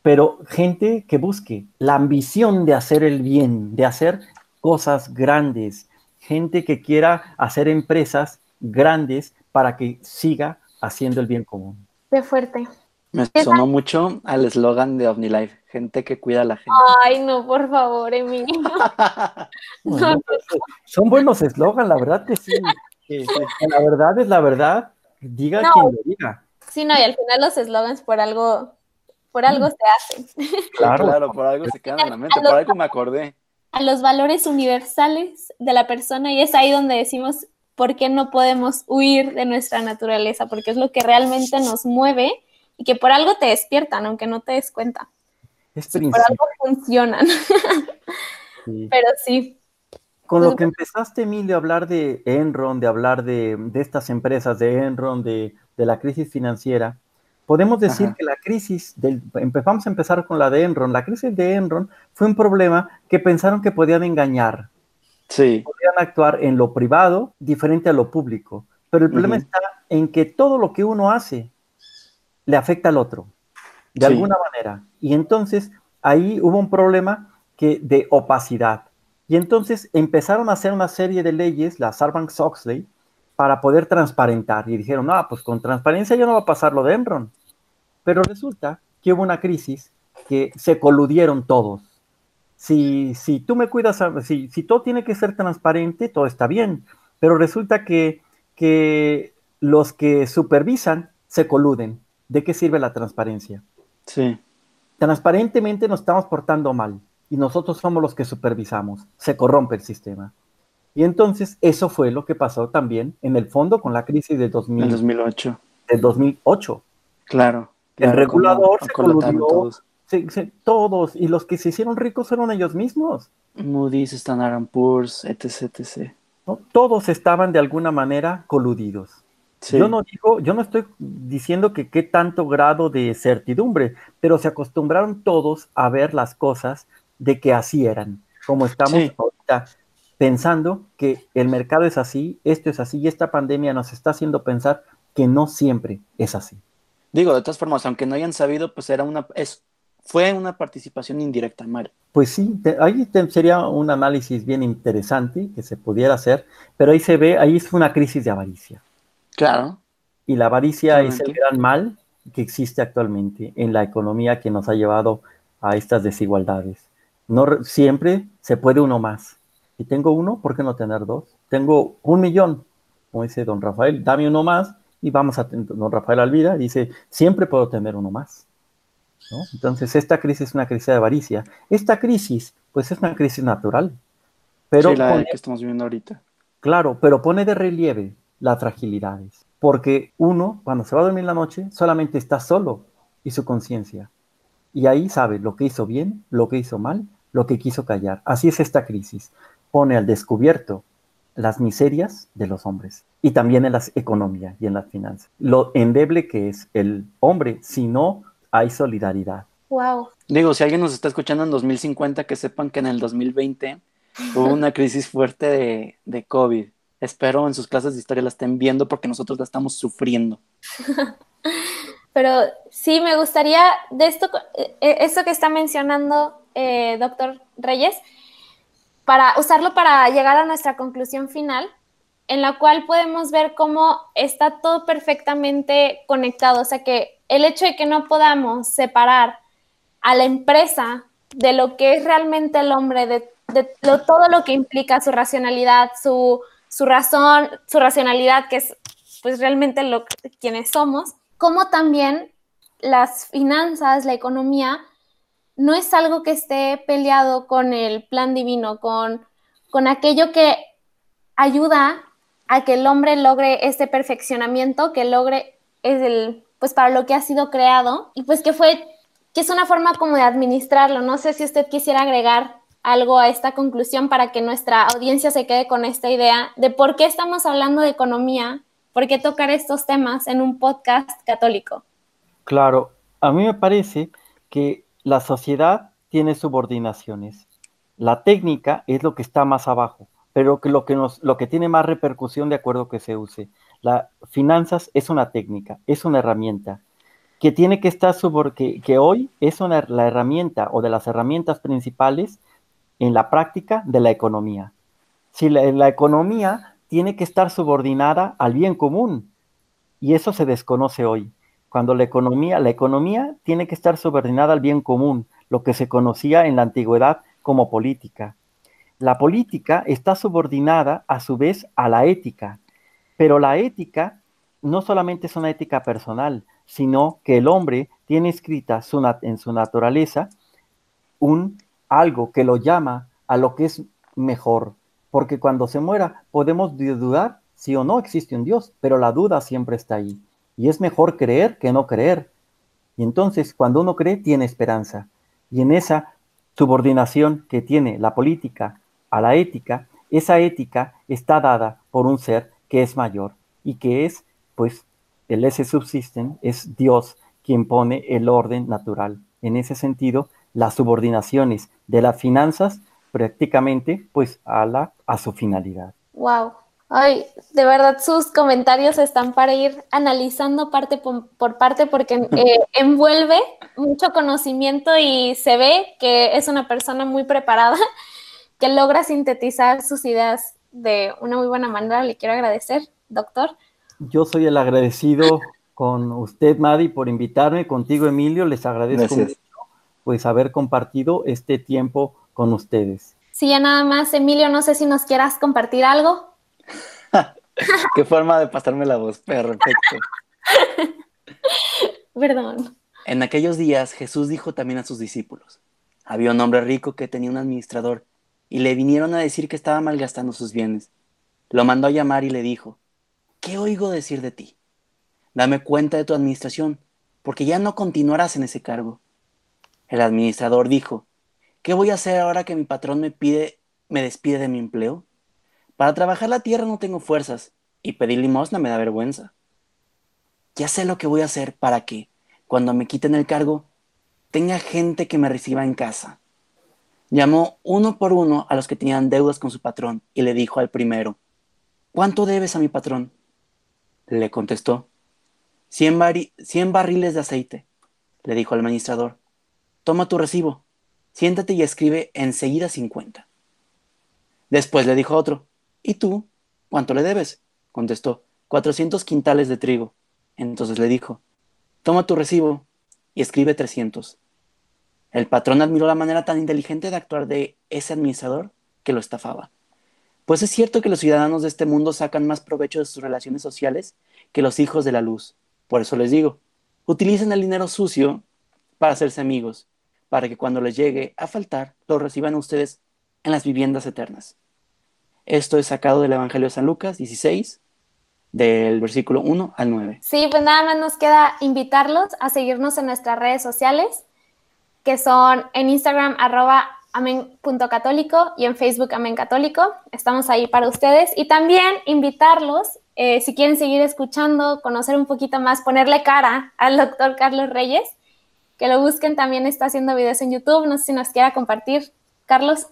[SPEAKER 3] pero gente que busque la ambición de hacer el bien, de hacer cosas grandes, gente que quiera hacer empresas grandes para que siga haciendo el bien común.
[SPEAKER 2] Qué fuerte.
[SPEAKER 1] Me sonó mucho al eslogan de OmniLife, gente que cuida a la gente.
[SPEAKER 2] Ay, no, por favor, Emilio.
[SPEAKER 3] Son buenos eslogans, la verdad que sí. La verdad es la verdad, diga quien lo diga.
[SPEAKER 2] Sí, no, y al final los eslogans por algo, por algo se hacen.
[SPEAKER 1] Claro, claro, por algo se quedan en la mente, por algo me acordé.
[SPEAKER 2] A los valores universales de la persona y es ahí donde decimos por qué no podemos huir de nuestra naturaleza, porque es lo que realmente nos mueve y que por algo te despiertan, aunque no te des cuenta.
[SPEAKER 3] Es
[SPEAKER 2] por algo funcionan. Pero sí.
[SPEAKER 3] Con lo que empezaste, Emilio, a hablar de Enron, de hablar de, estas empresas de Enron, de, la crisis financiera, podemos decir que la crisis, del, vamos a empezar con la de Enron, la crisis de Enron fue un problema que pensaron que podían engañar.
[SPEAKER 1] Sí.
[SPEAKER 3] Podían actuar en lo privado diferente a lo público. Pero el problema está en que todo lo que uno hace le afecta al otro, de alguna manera. Y entonces ahí hubo un problema que, de opacidad. Y entonces empezaron a hacer una serie de leyes, la Sarbanes-Oxley, para poder transparentar. Y dijeron, no, pues con transparencia ya no va a pasar lo de Enron. Pero resulta que hubo una crisis que se coludieron todos. Si, si tú me cuidas, si, si todo tiene que ser transparente, todo está bien. Pero resulta que, que los que supervisan se coluden. ¿De qué sirve la transparencia?
[SPEAKER 1] Sí.
[SPEAKER 3] Transparentemente nos estamos portando mal y nosotros somos los que supervisamos. Se corrompe el sistema. Y entonces eso fue lo que pasó también en el fondo con la crisis de
[SPEAKER 1] 2008.
[SPEAKER 3] Del 2008.
[SPEAKER 1] Claro.
[SPEAKER 3] el regulador se coludió. Todos. todos. Y los que se hicieron ricos fueron ellos mismos.
[SPEAKER 1] Moody's, Standard Poor's, etc. etc.
[SPEAKER 3] Todos estaban de alguna manera coludidos. Yo no digo, yo no estoy diciendo que qué tanto grado de certidumbre, pero se acostumbraron todos a ver las cosas de que así eran, como estamos ahorita pensando que el mercado es así, esto es así, y esta pandemia nos está haciendo pensar que no siempre es así.
[SPEAKER 1] Digo, de todas formas, aunque no hayan sabido, pues era una, es, fue una participación indirecta mal.
[SPEAKER 3] Pues sí, ahí sería un análisis bien interesante que se pudiera hacer, pero ahí se ve, ahí es una crisis de avaricia.
[SPEAKER 1] Claro.
[SPEAKER 3] Y la avaricia es el gran mal que existe actualmente en la economía que nos ha llevado a estas desigualdades. No siempre se puede uno más. Si tengo uno, ¿por qué no tener dos? Tengo un millón, como dice don Rafael, dame uno más y vamos a don Rafael Alvira dice, siempre puedo tener uno más. Entonces, esta crisis es una crisis de avaricia. Esta crisis, pues es una crisis natural. Pero
[SPEAKER 1] sí, la que estamos viviendo ahorita.
[SPEAKER 3] Claro, pero pone de relieve las fragilidades. Porque uno, cuando se va a dormir la noche, solamente está solo y su conciencia. Y ahí sabe lo que hizo bien, lo que hizo mal, lo que quiso callar. Así es esta crisis. Pone al descubierto las miserias de los hombres y también en la economía y en las finanzas. Lo endeble que es el hombre si no hay solidaridad.
[SPEAKER 2] Wow.
[SPEAKER 1] Digo, si alguien nos está escuchando en 2050, que sepan que en el 2020 hubo una crisis fuerte de, de COVID espero en sus clases de historia la estén viendo porque nosotros la estamos sufriendo.
[SPEAKER 2] Pero sí, me gustaría de esto, eh, esto que está mencionando eh, doctor Reyes, para usarlo para llegar a nuestra conclusión final, en la cual podemos ver cómo está todo perfectamente conectado. O sea que el hecho de que no podamos separar a la empresa de lo que es realmente el hombre, de, todo lo que implica su racionalidad, su, su razón, su racionalidad, que es pues realmente lo quienes somos, como también las finanzas, la economía, no es algo que esté peleado con el plan divino, con, con aquello que ayuda a que el hombre logre este perfeccionamiento, que logre es el, pues para lo que ha sido creado y pues que fue, que es una forma como de administrarlo. No sé si usted quisiera agregar algo a esta conclusión para que nuestra audiencia se quede con esta idea de por qué estamos hablando de economía, por qué tocar estos temas en un podcast católico.
[SPEAKER 3] Claro, a mí me parece que la sociedad tiene subordinaciones. La técnica es lo que está más abajo, pero que lo que, nos, lo que tiene más repercusión de acuerdo que se use. La finanzas es una técnica, es una herramienta que tiene que estar que, que hoy es una, la herramienta o de las herramientas principales en la práctica de la economía. Si la, economía tiene que estar subordinada al bien común y eso se desconoce hoy. Cuando la economía, la economía tiene que estar subordinada al bien común, lo que se conocía en la antigüedad como política. La política está subordinada a su vez a la ética, pero la ética no solamente es una ética personal, sino que el hombre tiene escrita en su naturaleza un algo que lo llama a lo que es mejor, porque cuando se muera podemos dudar si o no existe un Dios, pero la duda siempre está ahí. Y es mejor creer que no creer. Y entonces cuando uno cree tiene esperanza. Y en esa subordinación que tiene la política a la ética, esa ética está dada por un ser que es mayor y que es, pues, el ese subsisten, es Dios quien pone el orden natural. En ese sentido, las subordinaciones de las finanzas prácticamente, pues, a, la, a su finalidad.
[SPEAKER 2] Wow. Ay, de verdad sus comentarios están para ir analizando parte por, parte porque eh, envuelve mucho conocimiento y se ve que es una persona muy preparada que logra sintetizar sus ideas de una muy buena manera. Le quiero agradecer, doctor.
[SPEAKER 3] Yo soy el agradecido con usted, Madi, por invitarme, contigo, Emilio. Les agradezco mucho pues haber compartido este tiempo con ustedes.
[SPEAKER 2] Sí, ya nada más, Emilio, no sé si nos quieras compartir algo.
[SPEAKER 1] Qué forma de pasarme la voz, perfecto.
[SPEAKER 2] Perdón.
[SPEAKER 1] En aquellos días Jesús dijo también a sus discípulos, había un hombre rico que tenía un administrador y le vinieron a decir que estaba malgastando sus bienes. Lo mandó a llamar y le dijo, ¿qué oigo decir de ti? Dame cuenta de tu administración, porque ya no continuarás en ese cargo. El administrador dijo, ¿qué voy a hacer ahora que mi patrón me pide, me despide de mi empleo? Para trabajar la tierra no tengo fuerzas y pedir limosna me da vergüenza. Ya sé lo que voy a hacer para que, cuando me quiten el cargo, tenga gente que me reciba en casa. Llamó uno por uno a los que tenían deudas con su patrón y le dijo al primero, ¿cuánto debes a mi patrón? Le contestó, cien, barriles de aceite. Le dijo al administrador, toma tu recibo, siéntate y escribe enseguida cincuenta. Después le dijo otro, ¿Y tú? ¿Cuánto le debes? Contestó, cuatrocientos quintales de trigo. Entonces le dijo, toma tu recibo y escribe trescientos. El patrón admiró la manera tan inteligente de actuar de ese administrador que lo estafaba. Pues es cierto que los ciudadanos de este mundo sacan más provecho de sus relaciones sociales que los hijos de la luz. Por eso les digo, utilicen el dinero sucio para hacerse amigos, para que cuando les llegue a faltar, lo reciban ustedes en las viviendas eternas. Esto es sacado del Evangelio de San Lucas 16, del versículo 1 al 9.
[SPEAKER 2] Sí, pues nada más nos queda invitarlos a seguirnos en nuestras redes sociales, que son en Instagram arroba y en Facebook Amén Católico. Estamos ahí para ustedes. Y también invitarlos, eh, si quieren seguir escuchando, conocer un poquito más, ponerle cara al doctor Carlos Reyes, que lo busquen. También está haciendo videos en YouTube. No sé si nos quiera compartir. Carlos.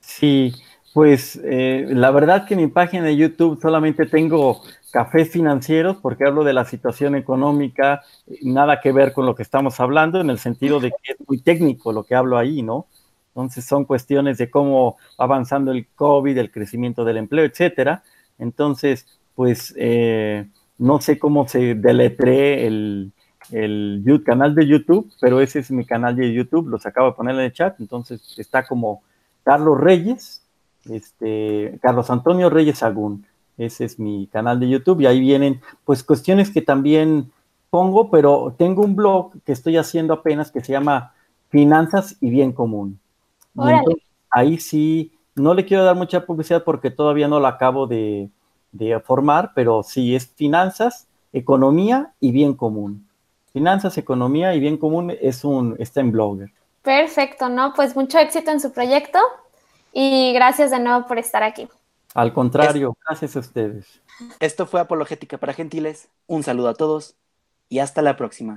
[SPEAKER 3] Sí, pues eh, la verdad que mi página de YouTube solamente tengo cafés financieros porque hablo de la situación económica, nada que ver con lo que estamos hablando, en el sentido de que es muy técnico lo que hablo ahí, ¿no? Entonces son cuestiones de cómo va avanzando el COVID, el crecimiento del empleo, etcétera. Entonces, pues eh, no sé cómo se deletree el, el canal de YouTube, pero ese es mi canal de YouTube, los acabo de poner en el chat, entonces está como Carlos Reyes, este, Carlos Antonio Reyes Agún. Ese es mi canal de YouTube y ahí vienen pues cuestiones que también pongo, pero tengo un blog que estoy haciendo apenas que se llama Finanzas y Bien Común. ahí sí, no le quiero dar mucha publicidad porque todavía no la acabo de, formar, pero sí es finanzas, economía y bien común. Finanzas, economía y bien común es un, está en Blogger.
[SPEAKER 2] Perfecto, ¿no? Pues mucho éxito en su proyecto y gracias de nuevo por estar aquí.
[SPEAKER 3] Al contrario, gracias a ustedes.
[SPEAKER 1] Esto fue Apologética para Gentiles. Un saludo a todos y hasta la próxima.